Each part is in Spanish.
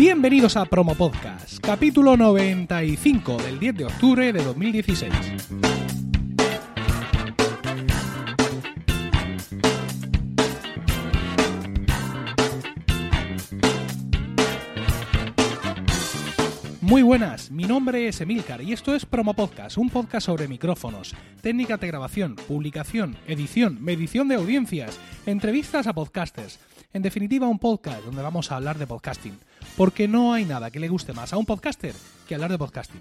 Bienvenidos a Promo Podcast, capítulo 95 del 10 de octubre de 2016. Muy buenas, mi nombre es Emilcar y esto es Promo Podcast, un podcast sobre micrófonos, técnicas de grabación, publicación, edición, medición de audiencias, entrevistas a podcasters. En definitiva, un podcast donde vamos a hablar de podcasting, porque no hay nada que le guste más a un podcaster que hablar de podcasting.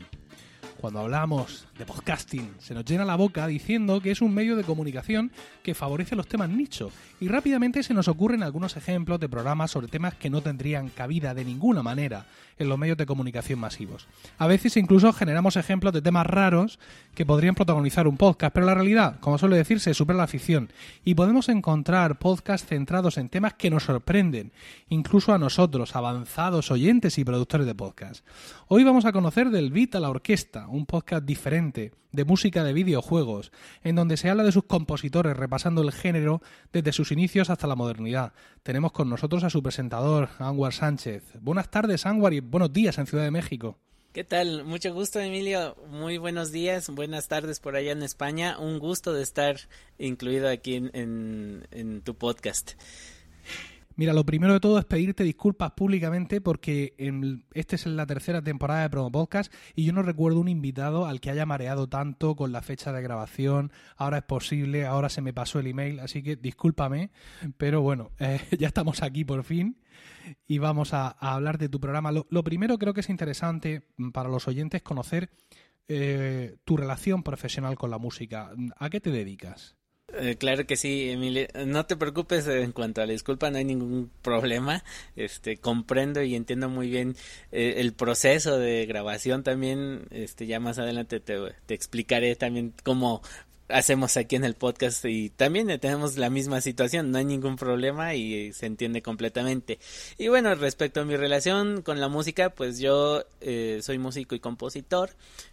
Cuando hablamos de podcasting, se nos llena la boca diciendo que es un medio de comunicación que favorece los temas nicho y rápidamente se nos ocurren algunos ejemplos de programas sobre temas que no tendrían cabida de ninguna manera en los medios de comunicación masivos. A veces incluso generamos ejemplos de temas raros que podrían protagonizar un podcast, pero la realidad, como suele decirse, supera la ficción y podemos encontrar podcasts centrados en temas que nos sorprenden, incluso a nosotros, avanzados oyentes y productores de podcast. Hoy vamos a conocer del Beat a la Orquesta, un podcast diferente de música de videojuegos, en donde se habla de sus compositores repasando el género desde sus inicios hasta la modernidad. Tenemos con nosotros a su presentador, Anwar Sánchez. Buenas tardes, Anwar, y buenos días en Ciudad de México. ¿Qué tal? Mucho gusto, Emilio. Muy buenos días, buenas tardes por allá en España. Un gusto de estar incluido aquí en, en tu podcast. Mira, lo primero de todo es pedirte disculpas públicamente porque esta es la tercera temporada de Promo Podcast y yo no recuerdo un invitado al que haya mareado tanto con la fecha de grabación. Ahora es posible, ahora se me pasó el email, así que discúlpame, pero bueno, eh, ya estamos aquí por fin y vamos a, hablar de tu programa. Lo, lo, primero creo que es interesante para los oyentes conocer eh, tu relación profesional con la música. ¿A qué te dedicas? Eh, claro que sí, Emilio. No te preocupes en cuanto a la disculpa, no hay ningún problema. Este, comprendo y entiendo muy bien eh, el proceso de grabación también. Este, ya más adelante te, te explicaré también cómo hacemos aquí en el podcast y también tenemos la misma situación, no hay ningún problema y se entiende completamente. Y bueno, respecto a mi relación con la música, pues yo eh, soy músico y compositor,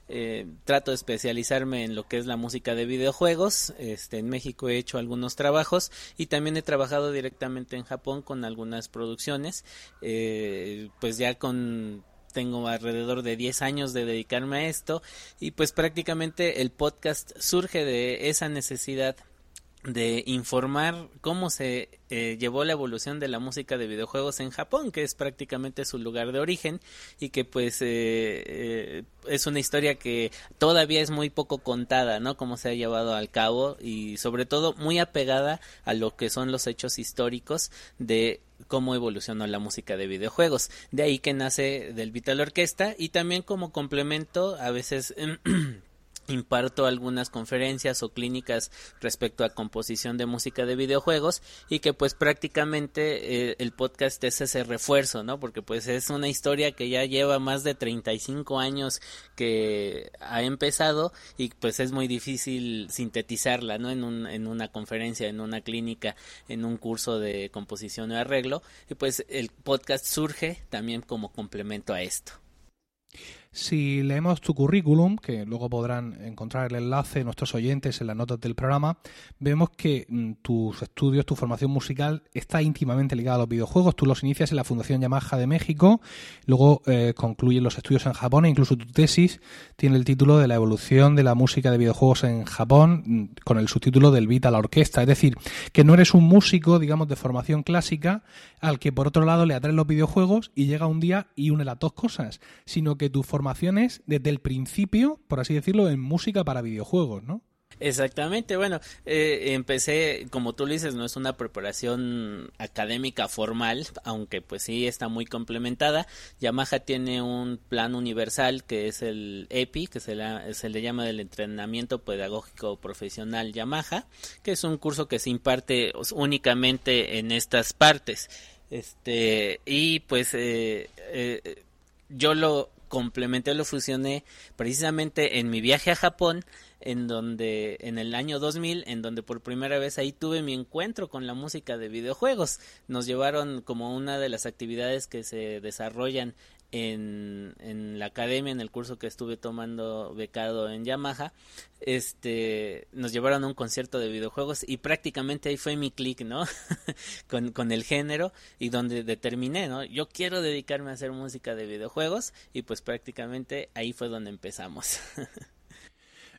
eh, trato de especializarme en lo que es la música de videojuegos, este, en México he hecho algunos trabajos y también he trabajado directamente en Japón con algunas producciones, eh, pues ya con tengo alrededor de 10 años de dedicarme a esto y pues prácticamente el podcast surge de esa necesidad de informar cómo se eh, llevó la evolución de la música de videojuegos en Japón, que es prácticamente su lugar de origen y que pues eh, eh, es una historia que todavía es muy poco contada, ¿no? Cómo se ha llevado al cabo y sobre todo muy apegada a lo que son los hechos históricos de cómo evolucionó la música de videojuegos. De ahí que nace del Vital Orquesta y también como complemento a veces imparto algunas conferencias o clínicas respecto a composición de música de videojuegos y que pues prácticamente eh, el podcast es ese refuerzo, ¿no? Porque pues es una historia que ya lleva más de 35 años que ha empezado y pues es muy difícil sintetizarla, ¿no? En, un, en una conferencia, en una clínica, en un curso de composición y arreglo y pues el podcast surge también como complemento a esto. Si leemos tu currículum, que luego podrán encontrar el enlace nuestros oyentes en las notas del programa, vemos que mm, tus estudios, tu formación musical está íntimamente ligada a los videojuegos. Tú los inicias en la Fundación Yamaha de México, luego eh, concluyes los estudios en Japón e incluso tu tesis tiene el título de la evolución de la música de videojuegos en Japón mm, con el subtítulo del beat a la orquesta. Es decir, que no eres un músico, digamos, de formación clásica al que por otro lado le atraen los videojuegos y llega un día y une las dos cosas, sino que tu formación desde el principio, por así decirlo, en música para videojuegos, ¿no? Exactamente, bueno, eh, empecé, como tú lo dices, no es una preparación académica formal, aunque pues sí está muy complementada. Yamaha tiene un plan universal que es el EPI, que se, le llama el entrenamiento pedagógico profesional Yamaha, que es un curso que se imparte únicamente en estas partes. Este, y pues eh, eh, yo lo complementé, lo fusioné precisamente en mi viaje a Japón, en donde en el año 2000, en donde por primera vez ahí tuve mi encuentro con la música de videojuegos. Nos llevaron como una de las actividades que se desarrollan en, en, la academia, en el curso que estuve tomando becado en Yamaha, este, nos llevaron a un concierto de videojuegos y prácticamente ahí fue mi clic, ¿no? con, con el género y donde determiné, ¿no? Yo quiero dedicarme a hacer música de videojuegos y pues prácticamente ahí fue donde empezamos.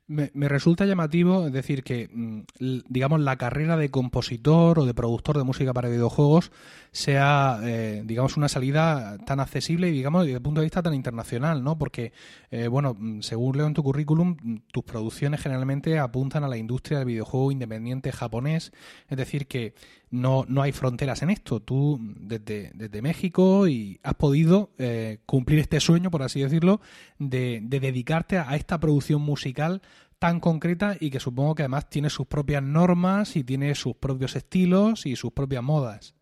Me, resulta llamativo, es decir, que, mm, digamos, la carrera de compositor o de productor de música para videojuegos sea, eh, digamos, una salida tan accesible y, digamos, desde el punto de vista tan internacional, ¿no? Porque, eh, bueno, mm, según leo en tu currículum, mm, tus producciones generalmente apuntan a la industria del videojuego independiente japonés, es decir, que no, no hay fronteras en esto. Tú, desde, desde México, y has podido eh, cumplir este sueño, por así decirlo, de, de dedicarte a esta producción musical tan concreta y que supongo que además tiene sus propias normas y tiene sus propios estilos y sus propias modas.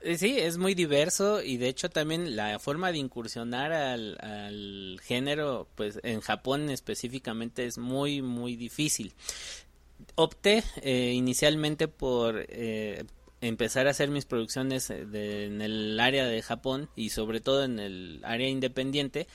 Eh, sí, es muy diverso y de hecho también la forma de incursionar al, género, pues en Japón específicamente es muy, muy difícil. Opté eh, inicialmente por eh, empezar a hacer mis producciones en el área de Japón y sobre todo en el área independiente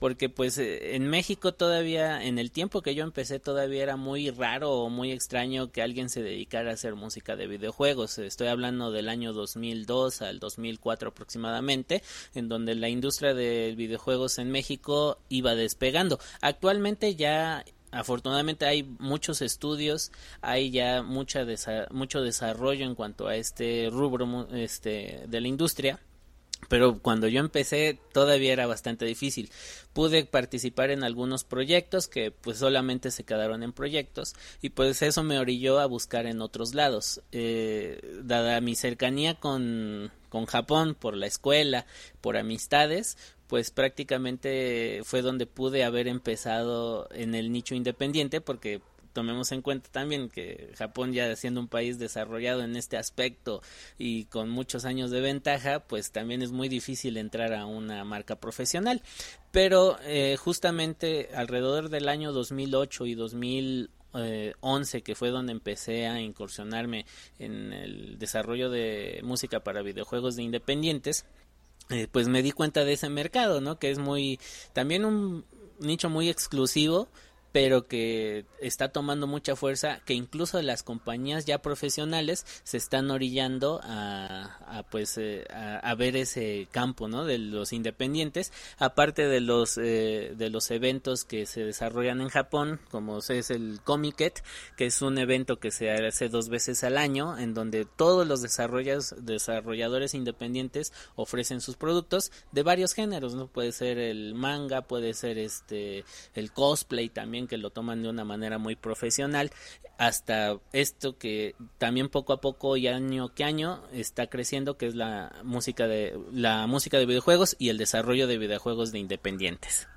porque pues eh, en México todavía, en el tiempo que yo empecé todavía era muy raro o muy extraño que alguien se dedicara a hacer música de videojuegos. Estoy hablando del año 2002 al 2004 aproximadamente, en donde la industria de videojuegos en México iba despegando. Actualmente ya afortunadamente hay muchos estudios, hay ya mucha mucho desarrollo en cuanto a este rubro este de la industria pero cuando yo empecé todavía era bastante difícil. Pude participar en algunos proyectos que pues solamente se quedaron en proyectos y pues eso me orilló a buscar en otros lados. Eh, dada mi cercanía con, con Japón por la escuela, por amistades, pues prácticamente fue donde pude haber empezado en el nicho independiente porque tomemos en cuenta también que Japón ya siendo un país desarrollado en este aspecto y con muchos años de ventaja, pues también es muy difícil entrar a una marca profesional. Pero eh, justamente alrededor del año 2008 y 2011 que fue donde empecé a incursionarme en el desarrollo de música para videojuegos de independientes, eh, pues me di cuenta de ese mercado, ¿no? Que es muy, también un nicho muy exclusivo, pero que está tomando mucha fuerza, que incluso las compañías ya profesionales se están orillando a, pues eh, a, ver ese campo, ¿no? De los independientes, aparte de los eh, de los eventos que se desarrollan en Japón, como es el Comiket, que es un evento que se hace dos veces al año, en donde todos los desarrolladores independientes ofrecen sus productos de varios géneros, ¿no? Puede ser el manga, puede ser este el cosplay también que lo toman de una manera muy profesional, hasta esto que también poco a poco y año que año está creciendo, que es la música de la música de videojuegos y el desarrollo de videojuegos de independientes.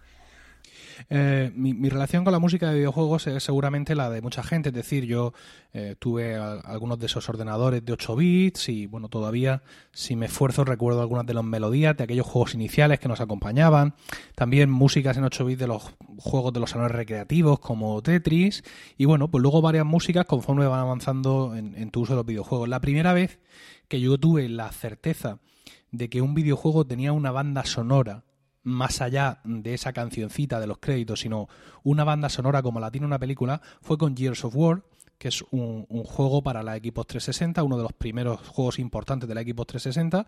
Eh, mi, relación con la música de videojuegos es seguramente la de mucha gente, es decir, yo eh, tuve algunos de esos ordenadores de 8 bits y bueno, todavía si me esfuerzo recuerdo algunas de las melodías de aquellos juegos iniciales que nos acompañaban, también músicas en 8 bits de los juegos de los salones recreativos como Tetris. Y bueno, pues luego varias músicas conforme van avanzando en, en tu uso de los videojuegos. La primera vez que yo tuve la certeza de que un videojuego tenía una banda sonora más allá de esa cancioncita de los créditos, sino una banda sonora como la tiene una película, fue con Gears of War, que es un, juego para la Xbox 360, uno de los primeros juegos importantes de la Xbox 360,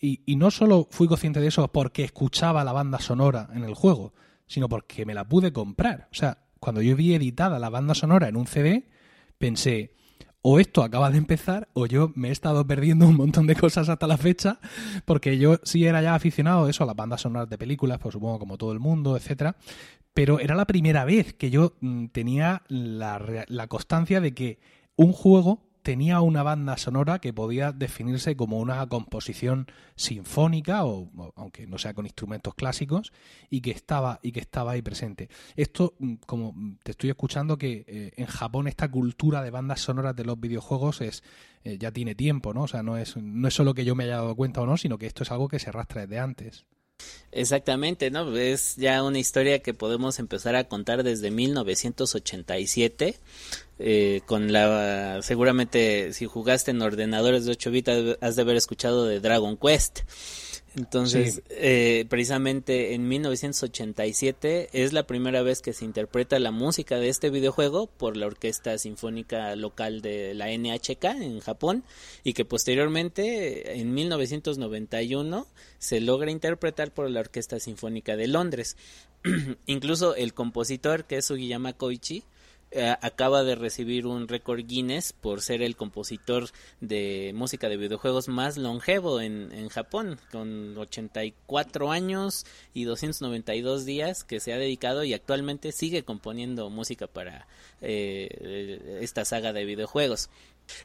y, y no solo fui consciente de eso porque escuchaba la banda sonora en el juego, sino porque me la pude comprar. O sea, cuando yo vi editada la banda sonora en un CD, pensé, o esto acaba de empezar o yo me he estado perdiendo un montón de cosas hasta la fecha porque yo sí era ya aficionado a eso, a las bandas sonoras de películas, pues supongo como todo el mundo, etcétera, pero era la primera vez que yo mm, tenía la, la constancia de que un juego tenía una banda sonora que podía definirse como una composición sinfónica o, aunque no sea con instrumentos clásicos y que estaba y que estaba ahí presente. Esto mm, como te estoy escuchando que eh, en Japón esta cultura de bandas sonoras de los videojuegos es eh, ya tiene tiempo, ¿no? O sea, no es no es solo que yo me haya dado cuenta o no, sino que esto es algo que se arrastra desde antes. Exactamente, ¿no? Es ya una historia que podemos empezar a contar desde 1987. Eh, con la seguramente si jugaste en ordenadores de 8 bits has de haber escuchado de Dragon Quest Entonces, eh, precisamente en 1987 es la primera vez que se interpreta la música de este videojuego por la Orquesta Sinfónica Local de la NHK en Japón y que posteriormente en 1991 se logra interpretar por la Orquesta Sinfónica de Londres. Incluso el compositor que es Sugiyama Koichi eh, acaba de recibir un récord Guinness por ser el compositor de música de videojuegos más longevo en, en Japón, con 84 años y 292 días que se ha dedicado y actualmente sigue componiendo música para eh, esta saga de videojuegos.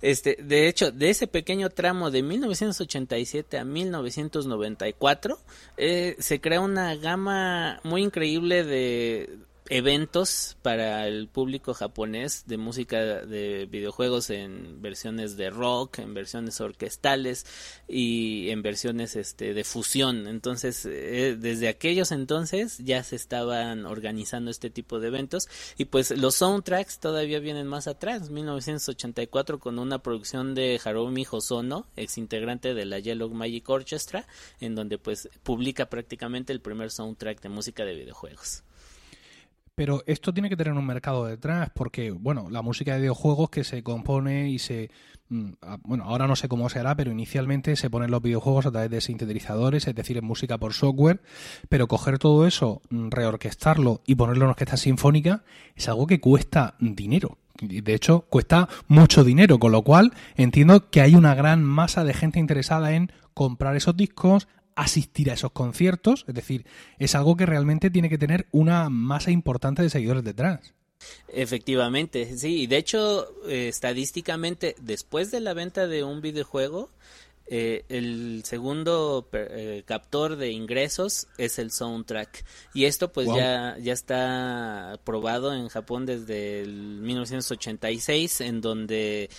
Este, de hecho, de ese pequeño tramo de 1987 a 1994, eh, se crea una gama muy increíble de eventos para el público japonés de música de videojuegos en versiones de rock, en versiones orquestales y en versiones este de fusión. Entonces, eh, desde aquellos entonces ya se estaban organizando este tipo de eventos y pues los soundtracks todavía vienen más atrás, 1984 con una producción de Harumi Hosono, ex integrante de la Yellow Magic Orchestra, en donde pues publica prácticamente el primer soundtrack de música de videojuegos. Pero esto tiene que tener un mercado detrás, porque, bueno, la música de videojuegos que se compone y se. Mm, bueno, ahora no sé cómo será, pero inicialmente se ponen los videojuegos a través de sintetizadores, es decir, en música por software. Pero coger todo eso, mm, reorquestarlo y ponerlo en orquesta sinfónica es algo que cuesta dinero. De hecho, cuesta mucho dinero, con lo cual entiendo que hay una gran masa de gente interesada en comprar esos discos, asistir a esos conciertos, es decir, es algo que realmente tiene que tener una masa importante de seguidores detrás. Efectivamente, sí, y de hecho, eh, estadísticamente, después de la venta de un videojuego, eh, el segundo eh, captor de ingresos es el soundtrack. Y esto pues ya ya está probado en Japón desde el 1986 en donde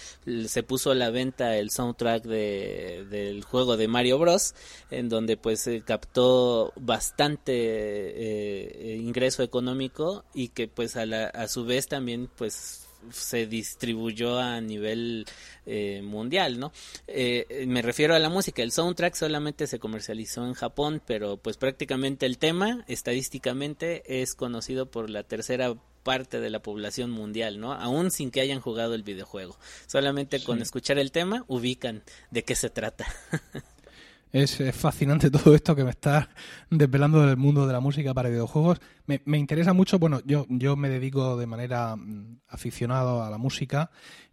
se puso a la venta el soundtrack de, del juego de Mario Bros en donde pues se captó bastante eh, ingreso económico y que pues a, la, a su vez también pues se distribuyó a nivel eh, mundial, ¿no? Eh, me refiero a la música, el soundtrack solamente se comercializó en Japón, pero pues prácticamente el tema estadísticamente es conocido por la tercera parte de la población mundial, ¿no? Aún sin que hayan jugado el videojuego. Solamente con escuchar el tema ubican de qué se trata. Es, fascinante todo esto que me está desvelando del mundo de la música para videojuegos. Me, me interesa mucho, bueno, yo, yo me dedico de manera mm, aficionado a la música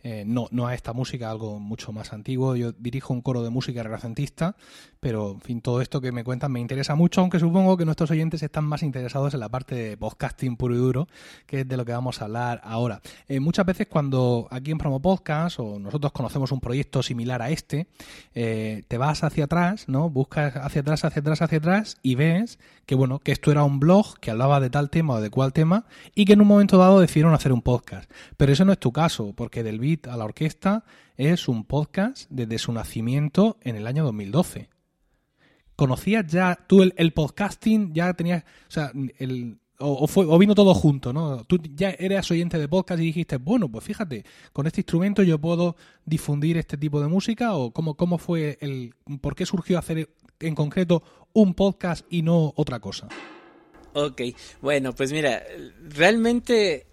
eh, no, no a esta música, algo mucho más antiguo. Yo dirijo un coro de música renacentista, pero en fin, todo esto que me cuentan me interesa mucho, aunque supongo que nuestros oyentes están más interesados en la parte de podcasting puro y duro, que es de lo que vamos a hablar ahora. Eh, muchas veces cuando aquí en Promo Podcast o nosotros conocemos un proyecto similar a este, eh, te vas hacia atrás, ¿no? Buscas hacia atrás, hacia atrás, hacia atrás y ves que bueno, que esto era un blog que hablaba de tal tema o de cual tema y que en un momento dado decidieron hacer un podcast. Pero eso no es tu caso, porque del beat a la orquesta es un podcast desde su nacimiento en el año 2012. ¿Conocías ya tú el, podcasting? ¿Ya tenías, o sea, el, o, fue, o vino todo junto, ¿no? Tú ya eras oyente de podcast y dijiste, bueno, pues fíjate, con este instrumento yo puedo difundir este tipo de música o cómo, cómo fue el, por qué surgió hacer en concreto un podcast y no otra cosa. Ok, bueno, pues mira, realmente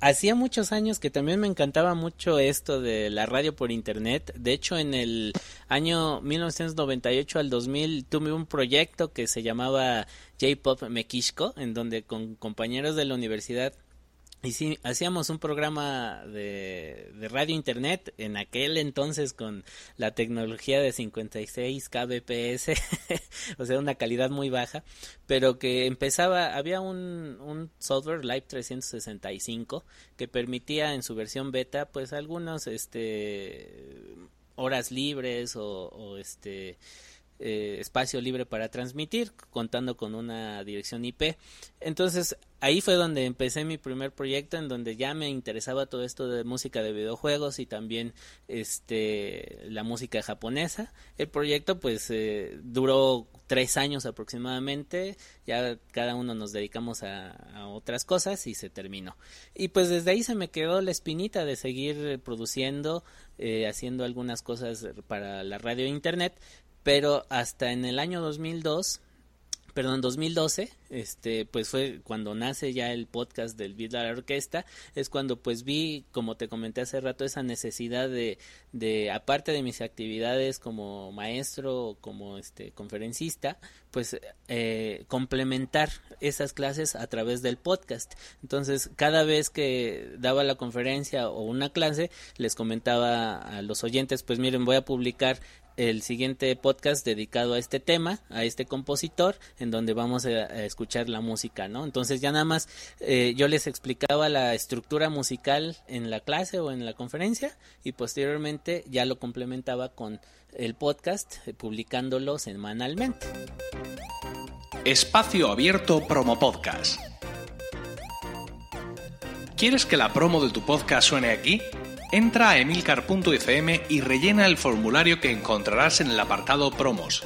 hacía muchos años que también me encantaba mucho esto de la radio por internet. De hecho, en el año 1998 al 2000 tuve un proyecto que se llamaba J-Pop Mekishko, en donde con compañeros de la universidad y sí, hacíamos un programa de, de, radio internet en aquel entonces con la tecnología de 56 kbps, o sea, una calidad muy baja, pero que empezaba, había un, un software Live 365 que permitía en su versión beta, pues algunos, este, horas libres o, o este, eh, espacio libre para transmitir, contando con una dirección IP. Entonces ahí fue donde empecé mi primer proyecto, en donde ya me interesaba todo esto de música de videojuegos y también este la música japonesa. El proyecto pues eh, duró tres años aproximadamente, ya cada uno nos dedicamos a, otras cosas y se terminó. Y pues desde ahí se me quedó la espinita de seguir produciendo, eh, haciendo algunas cosas para la radio e internet pero hasta en el año 2002 perdón, 2012, este, pues fue cuando nace ya el podcast del Beat la Orquesta, es cuando pues vi, como te comenté hace rato, esa necesidad de, de aparte de mis actividades como maestro o como este conferencista, pues eh, complementar esas clases a través del podcast. Entonces, cada vez que daba la conferencia o una clase, les comentaba a los oyentes, pues miren, voy a publicar el siguiente podcast dedicado a este tema, a este compositor, en donde vamos a, escuchar la música, ¿no? Entonces ya nada más eh, yo les explicaba la estructura musical en la clase o en la conferencia y posteriormente ya lo complementaba con el podcast eh, publicándolo semanalmente. Espacio Abierto Promo Podcast. ¿Quieres que la promo de tu podcast suene aquí? Entra a emilcar.fm y rellena el formulario que encontrarás en el apartado Promos.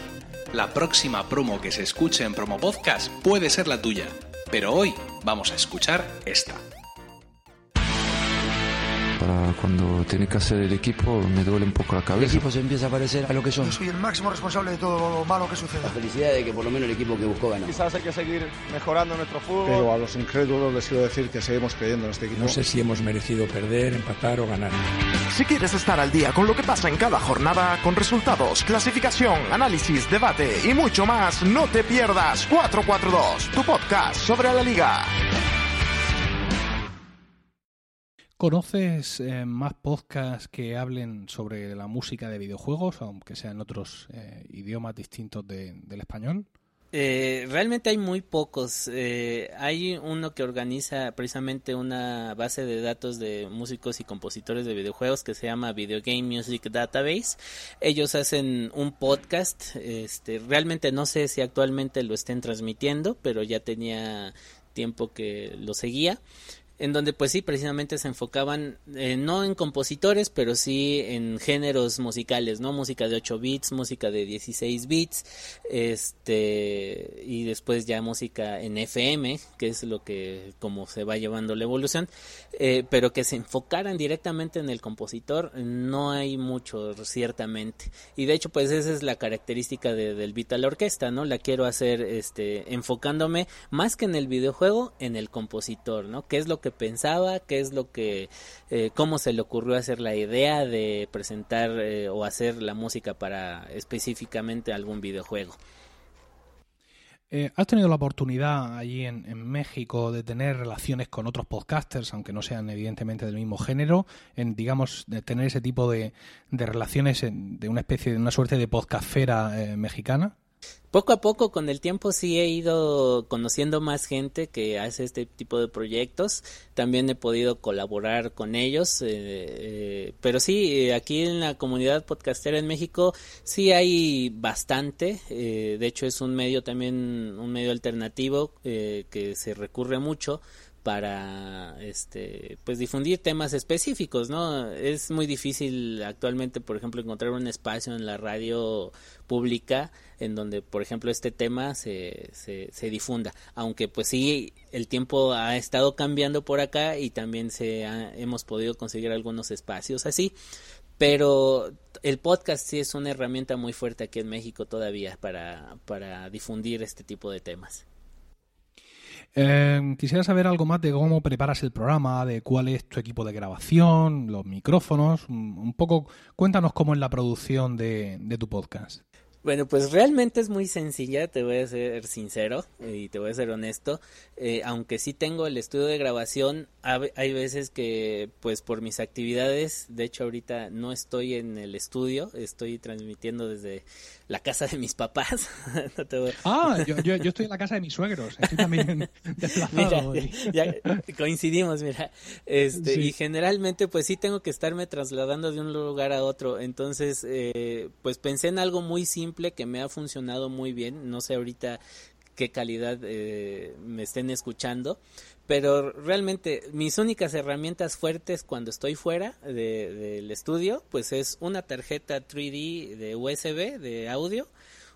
La próxima promo que se escuche en Promo Podcast puede ser la tuya, pero hoy vamos a escuchar esta cuando tiene que hacer el equipo me duele un poco la cabeza. El equipo se empieza a parecer a lo que son. Yo soy el máximo responsable de todo lo malo que suceda. La felicidad de que por lo menos el equipo que buscó ganó. Quizás hay que seguir mejorando nuestro fútbol. Pero a los incrédulos les quiero decir que seguimos creyendo en este equipo. No sé si hemos merecido perder, empatar o ganar. Si quieres estar al día con lo que pasa en cada jornada, con resultados, clasificación, análisis, debate y mucho más, no te pierdas 442, tu podcast sobre la liga. ¿Conoces eh, más podcasts que hablen sobre la música de videojuegos, aunque sean otros eh, idiomas distintos del español? Eh, realmente hay muy pocos. hay uno que organiza precisamente una base de datos de músicos y compositores de videojuegos que se llama Video Game Music Database. Ellos hacen un podcast. Este, realmente no sé si actualmente lo estén transmitiendo, pero ya tenía tiempo que lo seguía en donde pues sí, precisamente se enfocaban eh, no en compositores, pero sí en géneros musicales, ¿no? Música de 8 bits, música de 16 bits, este, y después ya música en FM, que es lo que, como se va llevando la evolución, eh, pero que se enfocaran directamente en el compositor, no hay mucho, ciertamente. Y de hecho, pues esa es la característica de, del beat a orquesta, ¿no? La quiero hacer, este, enfocándome más que en el videojuego, en el compositor, ¿no? ¿Qué es lo que pensaba, qué es lo que, eh, cómo se le ocurrió hacer la idea de presentar eh, o hacer la música para específicamente algún videojuego. Eh, ¿Has tenido la oportunidad allí en, México de tener relaciones con otros podcasters, aunque no sean evidentemente del mismo género, en digamos de tener ese tipo de, de relaciones de una especie de una suerte de podcastfera mexicana? Poco a poco, con el tiempo, sí he ido conociendo más gente que hace este tipo de proyectos. También he podido colaborar con ellos. Eh, eh, pero sí, aquí en la comunidad podcastera en México sí hay bastante. Eh, de hecho, es un medio también, un medio alternativo que se recurre mucho para este pues difundir temas específicos no es muy difícil actualmente por ejemplo encontrar un espacio en la radio pública en donde por ejemplo este tema se, se, difunda aunque pues sí el tiempo ha estado cambiando por acá y también se hemos podido conseguir algunos espacios así pero el podcast sí es una herramienta muy fuerte aquí en México todavía para, para difundir este tipo de temas. Eh, quisiera saber algo más de cómo preparas el programa, de cuál es tu equipo de grabación, los micrófonos. Un, poco, cuéntanos cómo es la producción de, de tu podcast. Bueno, pues realmente es muy sencilla, te voy a ser sincero y te voy a ser honesto. Eh, aunque sí tengo el estudio de grabación, hay veces que, pues por mis actividades, de hecho ahorita no estoy en el estudio, estoy transmitiendo desde la casa de mis papás. Ah, yo, yo, estoy en la casa de mis suegros, estoy también desplazado. ya, coincidimos, mira. Este, Y generalmente, pues sí tengo que estarme trasladando de un lugar a otro. Entonces, eh, pues pensé en algo muy simple que me ha funcionado muy bien. No sé ahorita qué calidad eh, me estén escuchando, pero realmente mis únicas herramientas fuertes cuando estoy fuera del estudio, pues es una tarjeta 3D de USB de audio,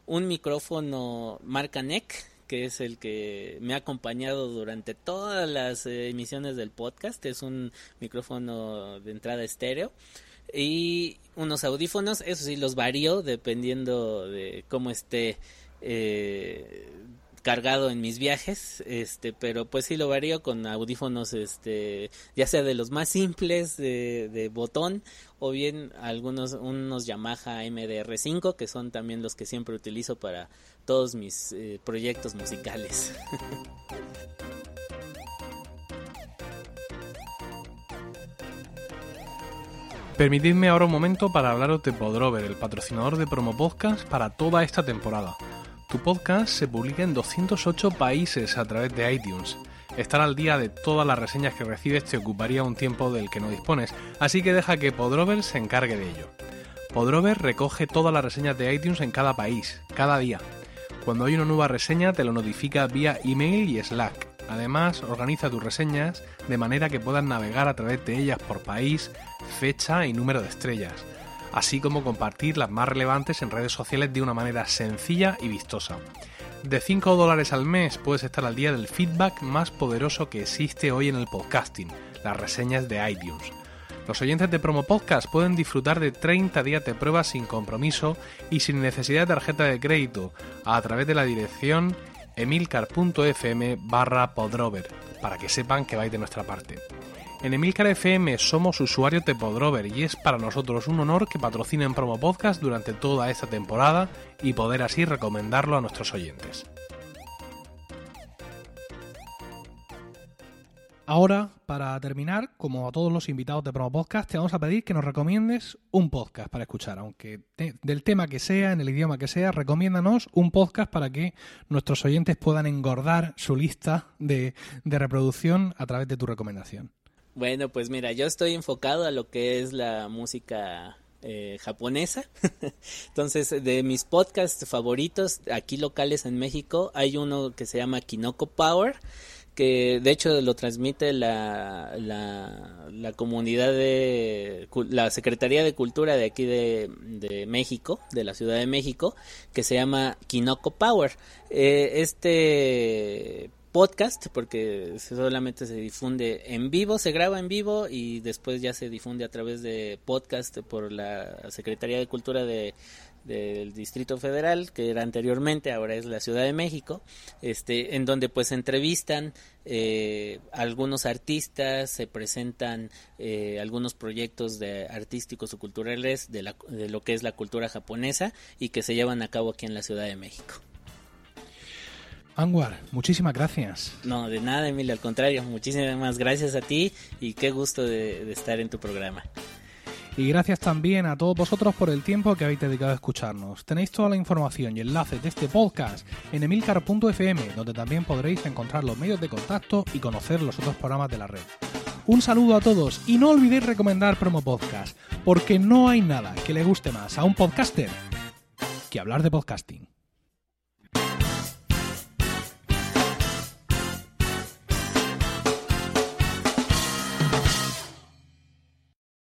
un micrófono marca NEC, que es el que me ha acompañado durante todas las emisiones del podcast, es un micrófono de entrada estéreo y unos audífonos, eso sí los varío dependiendo de cómo esté eh, cargado en mis viajes, este, pero pues sí lo varío con audífonos, este, ya sea de los más simples de, botón o bien algunos unos Yamaha MDR5 que son también los que siempre utilizo para todos mis eh, proyectos musicales. Permitidme ahora un momento para hablaros de Podrover, el patrocinador de Promo Podcast para toda esta temporada. Tu podcast se publica en 208 países a través de iTunes. Estar al día de todas las reseñas que recibes te ocuparía un tiempo del que no dispones, así que deja que Podrover se encargue de ello. Podrover recoge todas las reseñas de iTunes en cada país, cada día. Cuando hay una nueva reseña te lo notifica vía email y Slack. Además, organiza tus reseñas de manera que puedas navegar a través de ellas por país, fecha y número de estrellas, así como compartir las más relevantes en redes sociales de una manera sencilla y vistosa. De 5 dólares al mes puedes estar al día del feedback más poderoso que existe hoy en el podcasting, las reseñas de iTunes. Los oyentes de Promo Podcast pueden disfrutar de 30 días de prueba sin compromiso y sin necesidad de tarjeta de crédito a través de la dirección emilcar.fm barra podrover, para que sepan que vais de nuestra parte. En Emilcar FM somos usuarios de Podrover y es para nosotros un honor que patrocinen Promo Podcast durante toda esta temporada y poder así recomendarlo a nuestros oyentes. Ahora, para terminar, como a todos los invitados de Promo Podcast, te vamos a pedir que nos recomiendes un podcast para escuchar, aunque te, del tema que sea, en el idioma que sea, recomiéndanos un podcast para que nuestros oyentes puedan engordar su lista de, reproducción a través de tu recomendación. Bueno, pues mira, yo estoy enfocado a lo que es la música eh, japonesa. Entonces, de mis podcasts favoritos aquí locales en México, hay uno que se llama Kinoko Power que de hecho lo transmite la, la, comunidad de la Secretaría de Cultura de aquí de, de, México, de la Ciudad de México, que se llama Kinoko Power. Eh, este podcast, porque solamente se difunde en vivo, se graba en vivo y después ya se difunde a través de podcast por la Secretaría de Cultura de del Distrito Federal, que era anteriormente, ahora es la Ciudad de México, este, en donde pues entrevistan eh, algunos artistas, se presentan eh, algunos proyectos de artísticos o culturales de, la, de lo que es la cultura japonesa y que se llevan a cabo aquí en la Ciudad de México. Anwar, muchísimas gracias. No, de nada, Emilio, al contrario, muchísimas gracias a ti y qué gusto de estar en tu programa. Y gracias también a todos vosotros por el tiempo que habéis dedicado a escucharnos. Tenéis toda la información y enlaces de este podcast en emilcar.fm, donde también podréis encontrar los medios de contacto y conocer los otros programas de la red. Un saludo a todos y no olvidéis recomendar Promo Podcast, porque no hay nada que le guste más a un podcaster que hablar de podcasting.